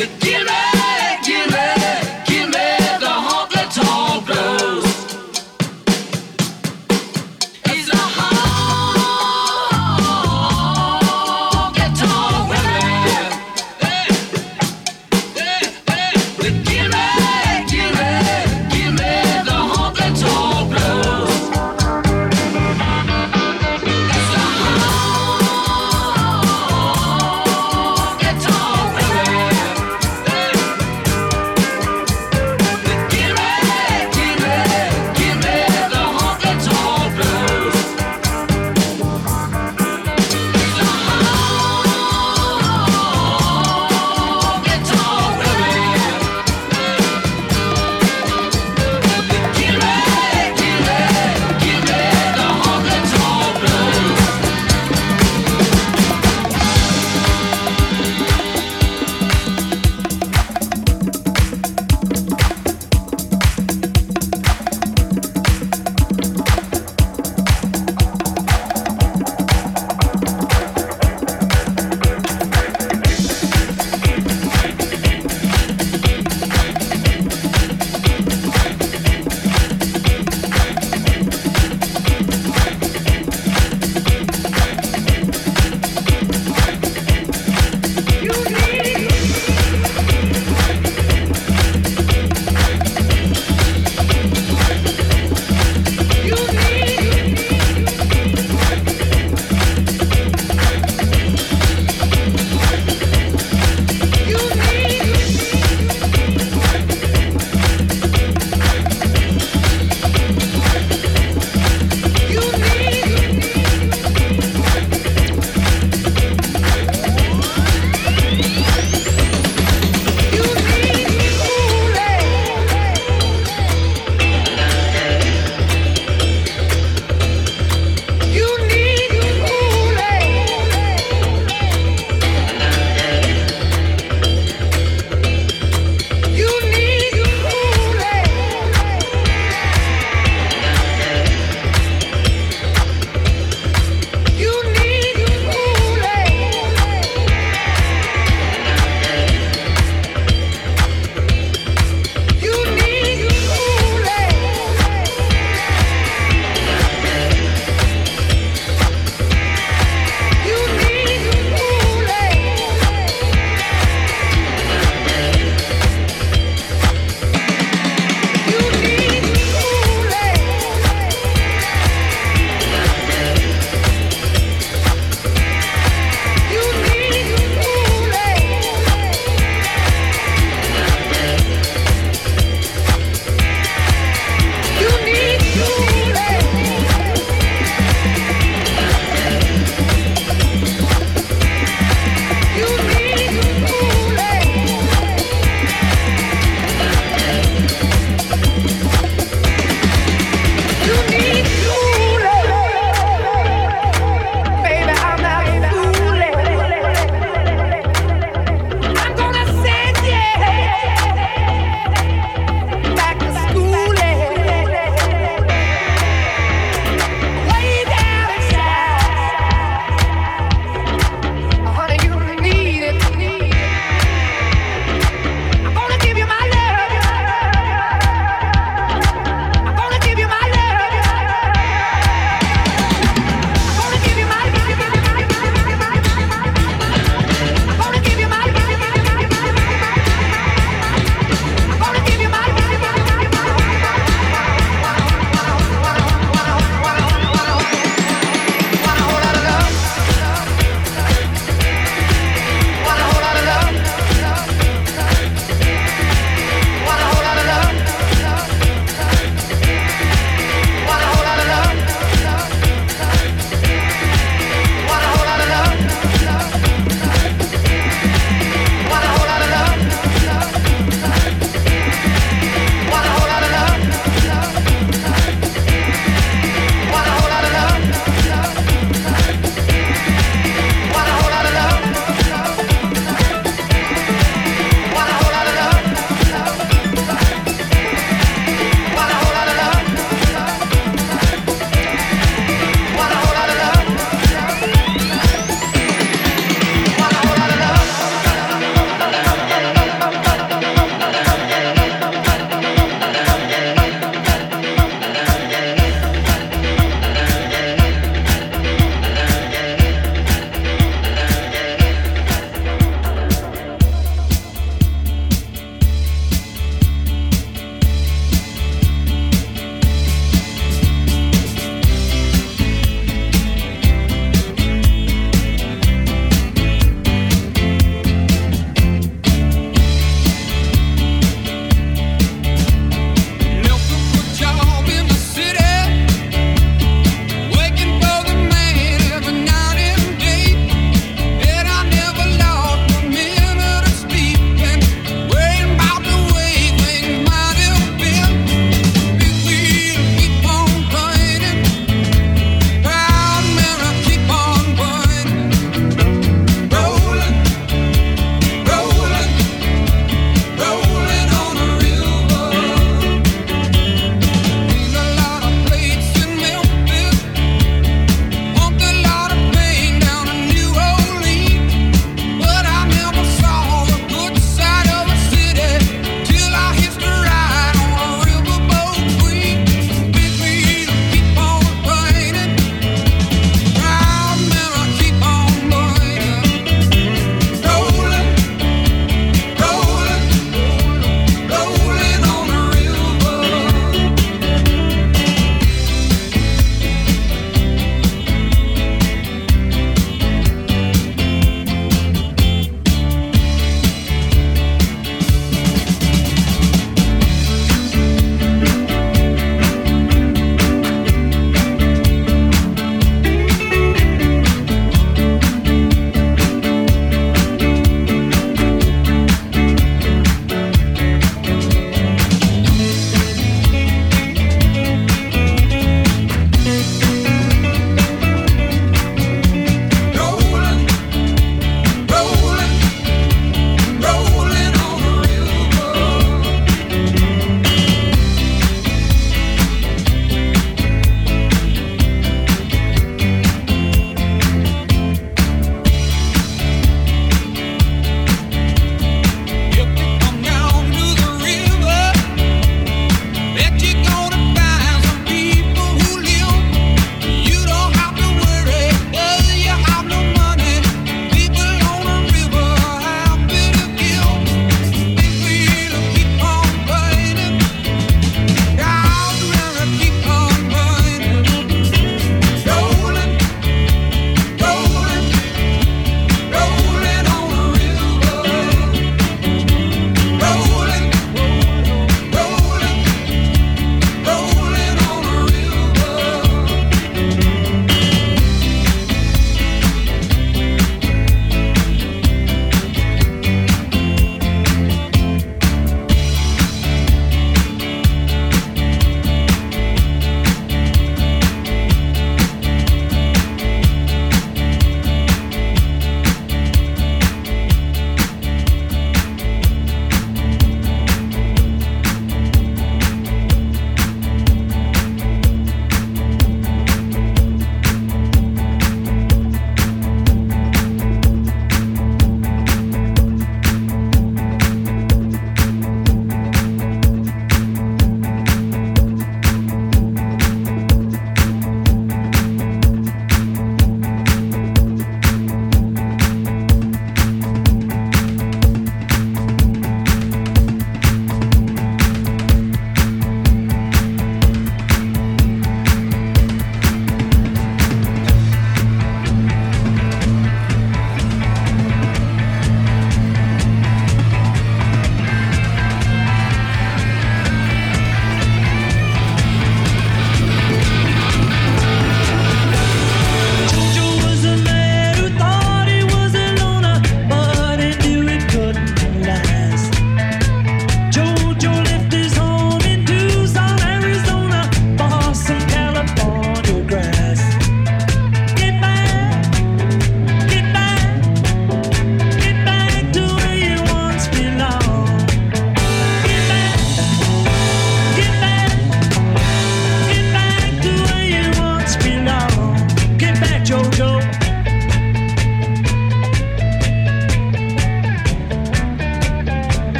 beginning.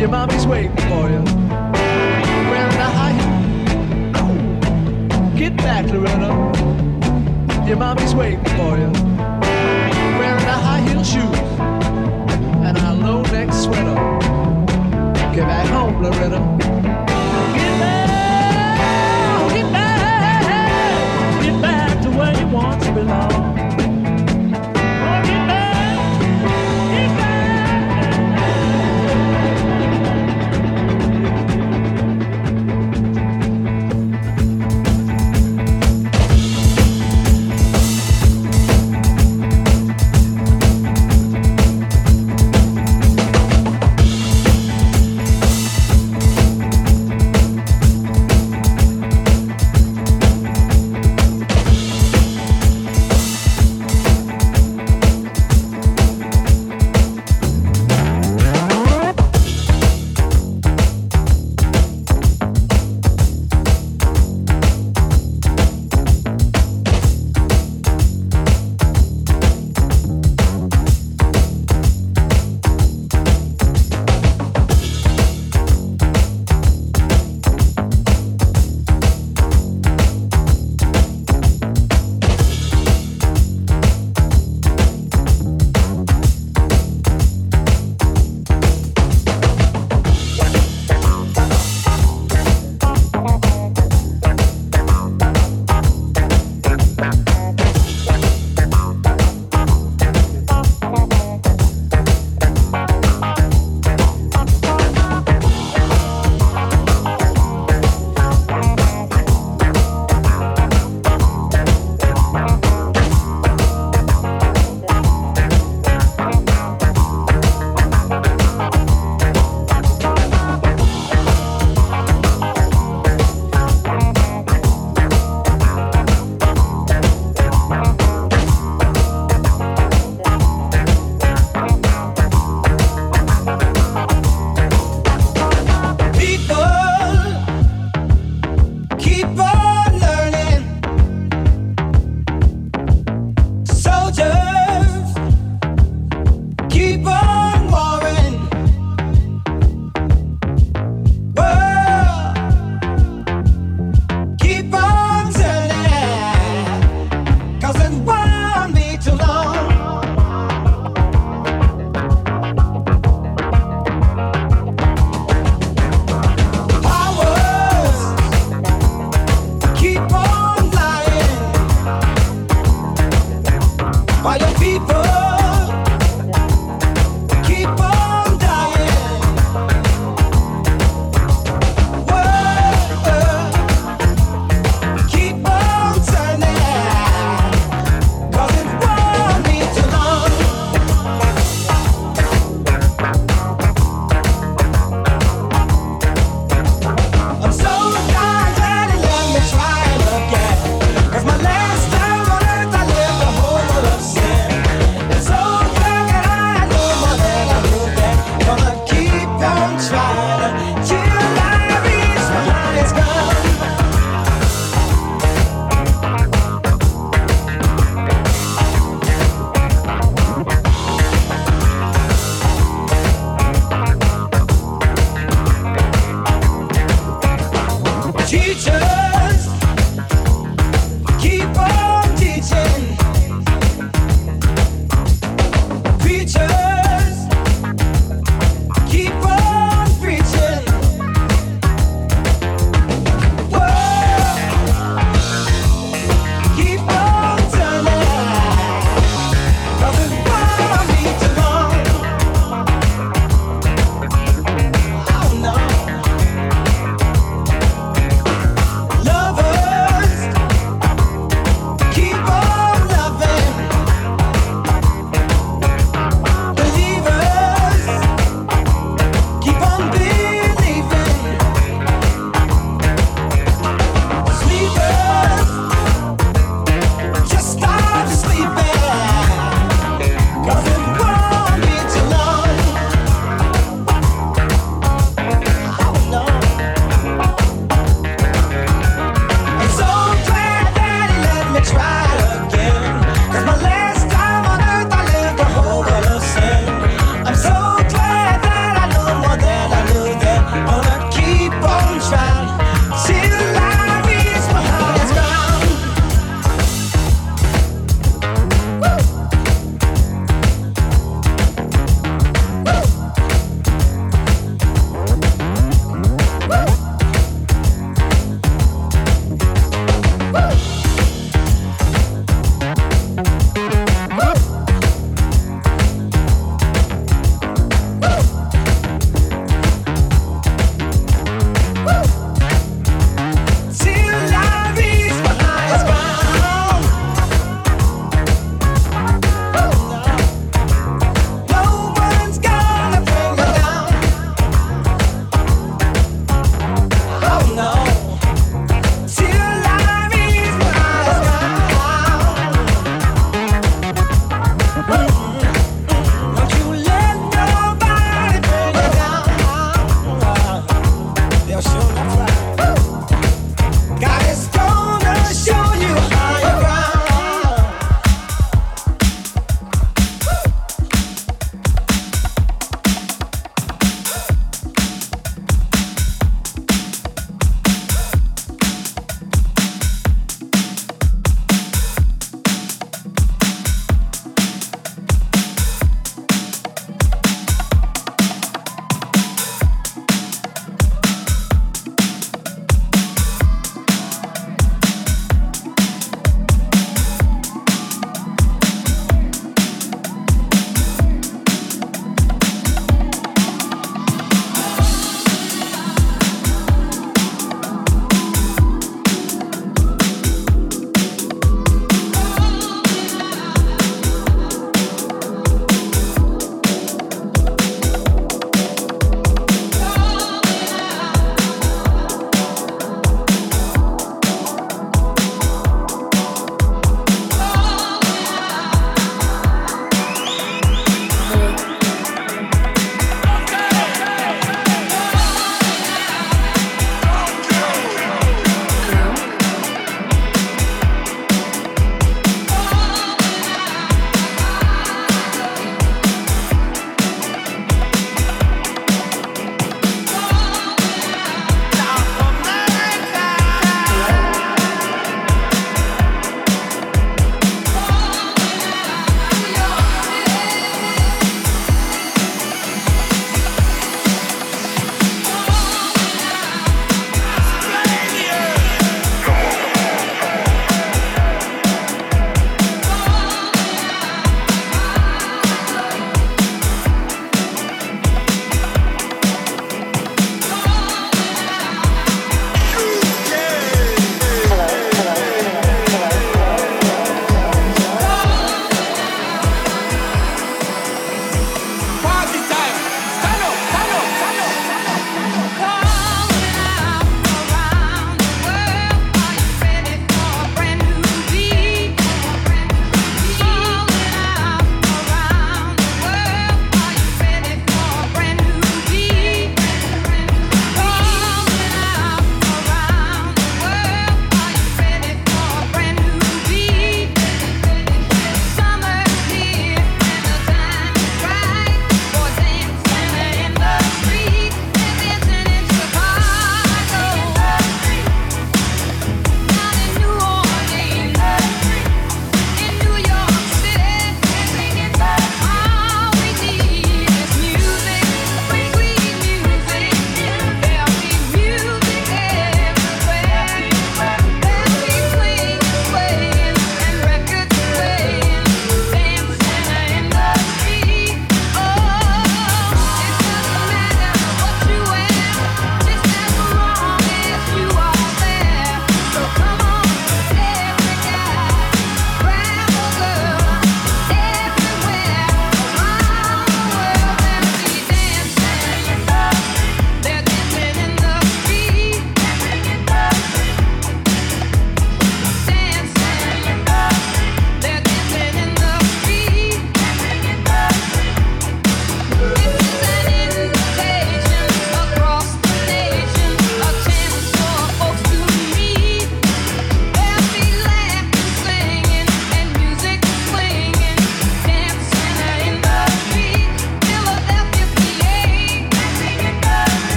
Your mommy's waiting for you. Well, now Get back, Loretta. Your mommy's waiting for you. Wearing a high heel shoes and a low neck sweater. Get back home, Loretta. Get back, get back, get back to where you once belong.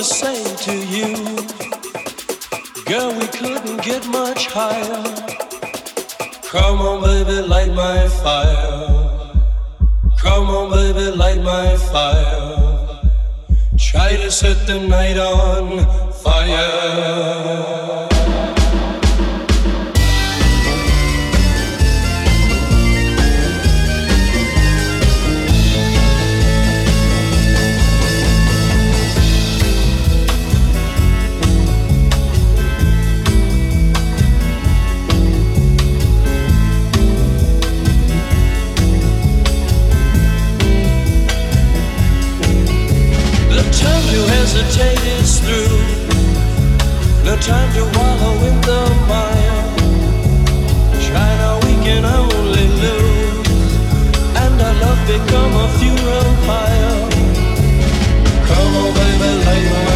To say to you, girl, we couldn't get much higher. Come on, baby, light my fire. Come on, baby, light my fire. Try to set the night on fire. Hesitate is through. No time to wallow in the mire. China, we can only lose, and our love become a funeral pyre. Come on, baby, light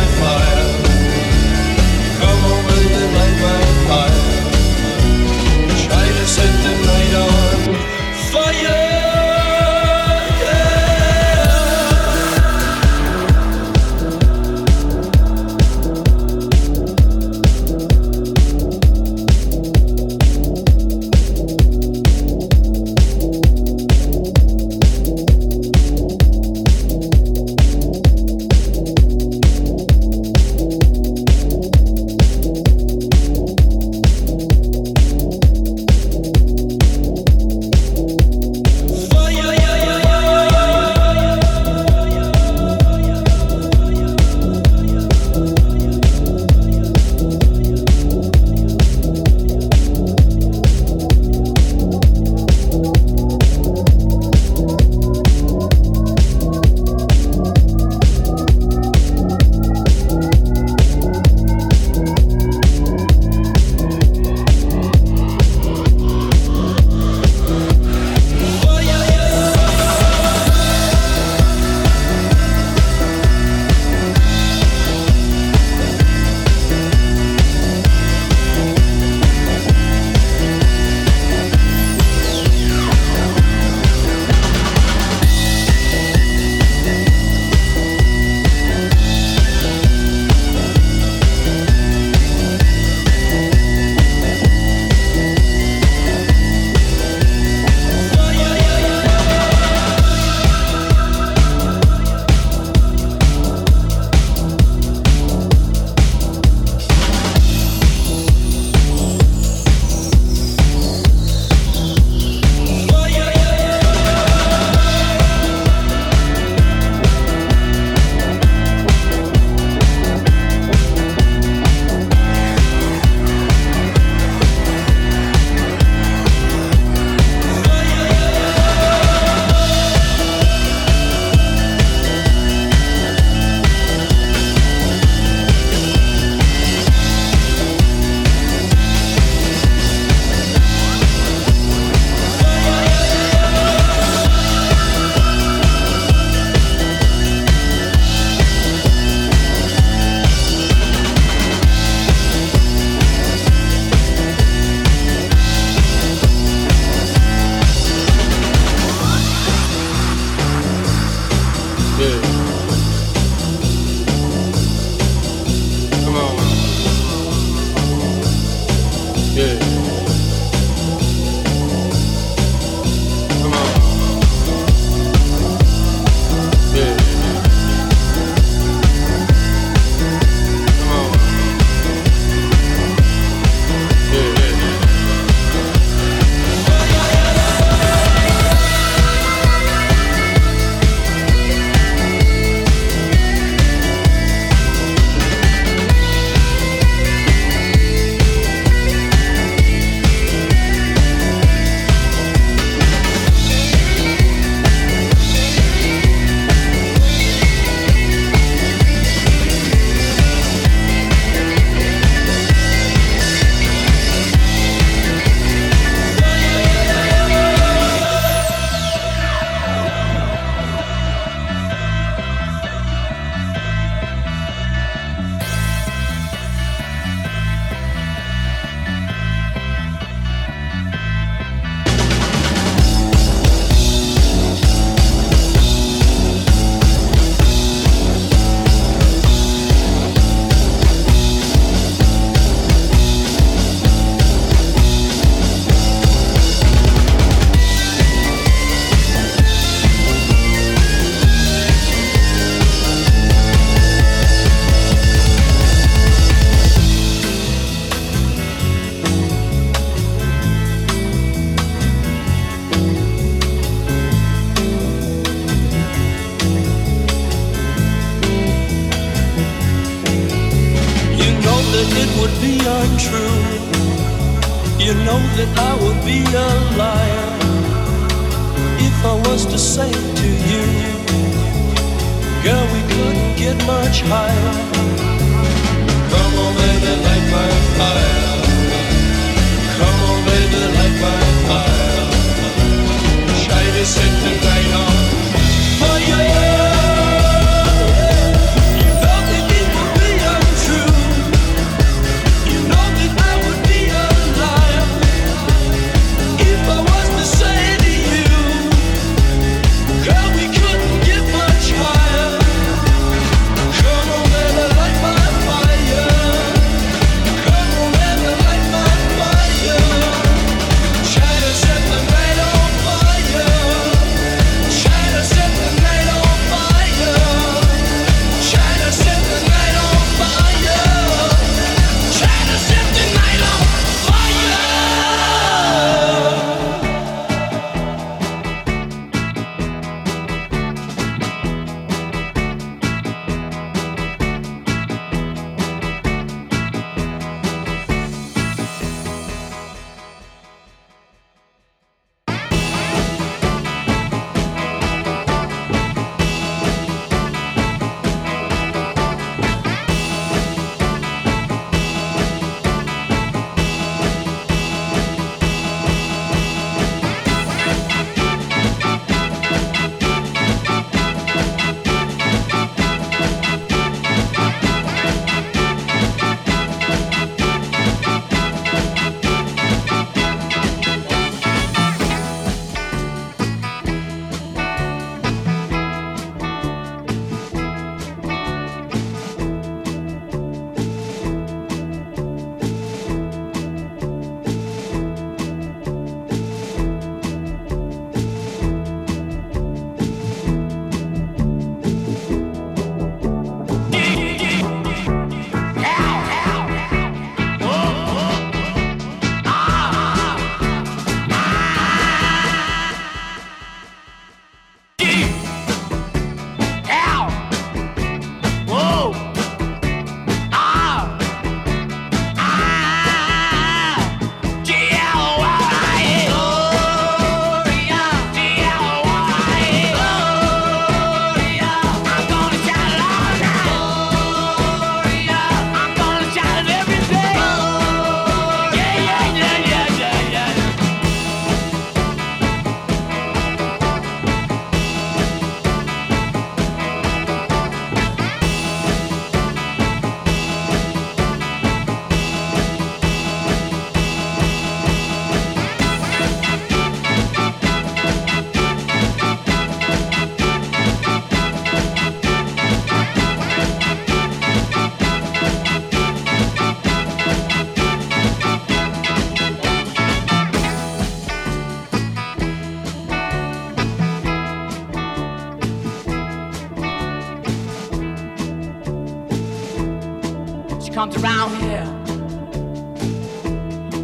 comes around here.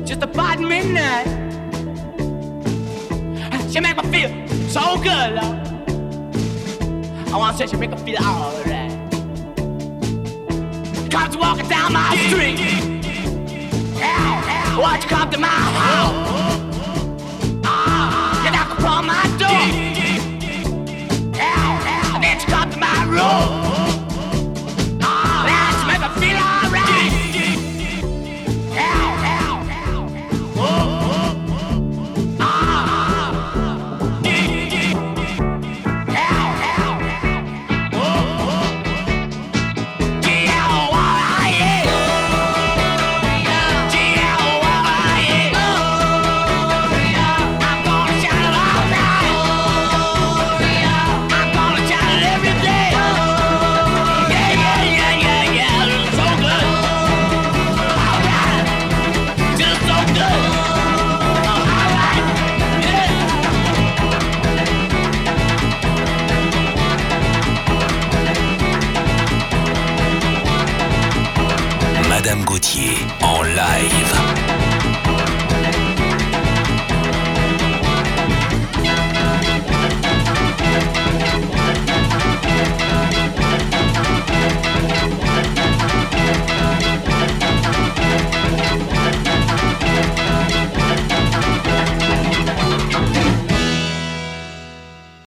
Just about midnight. She make me feel so good, love. I wanna say she make me feel all right.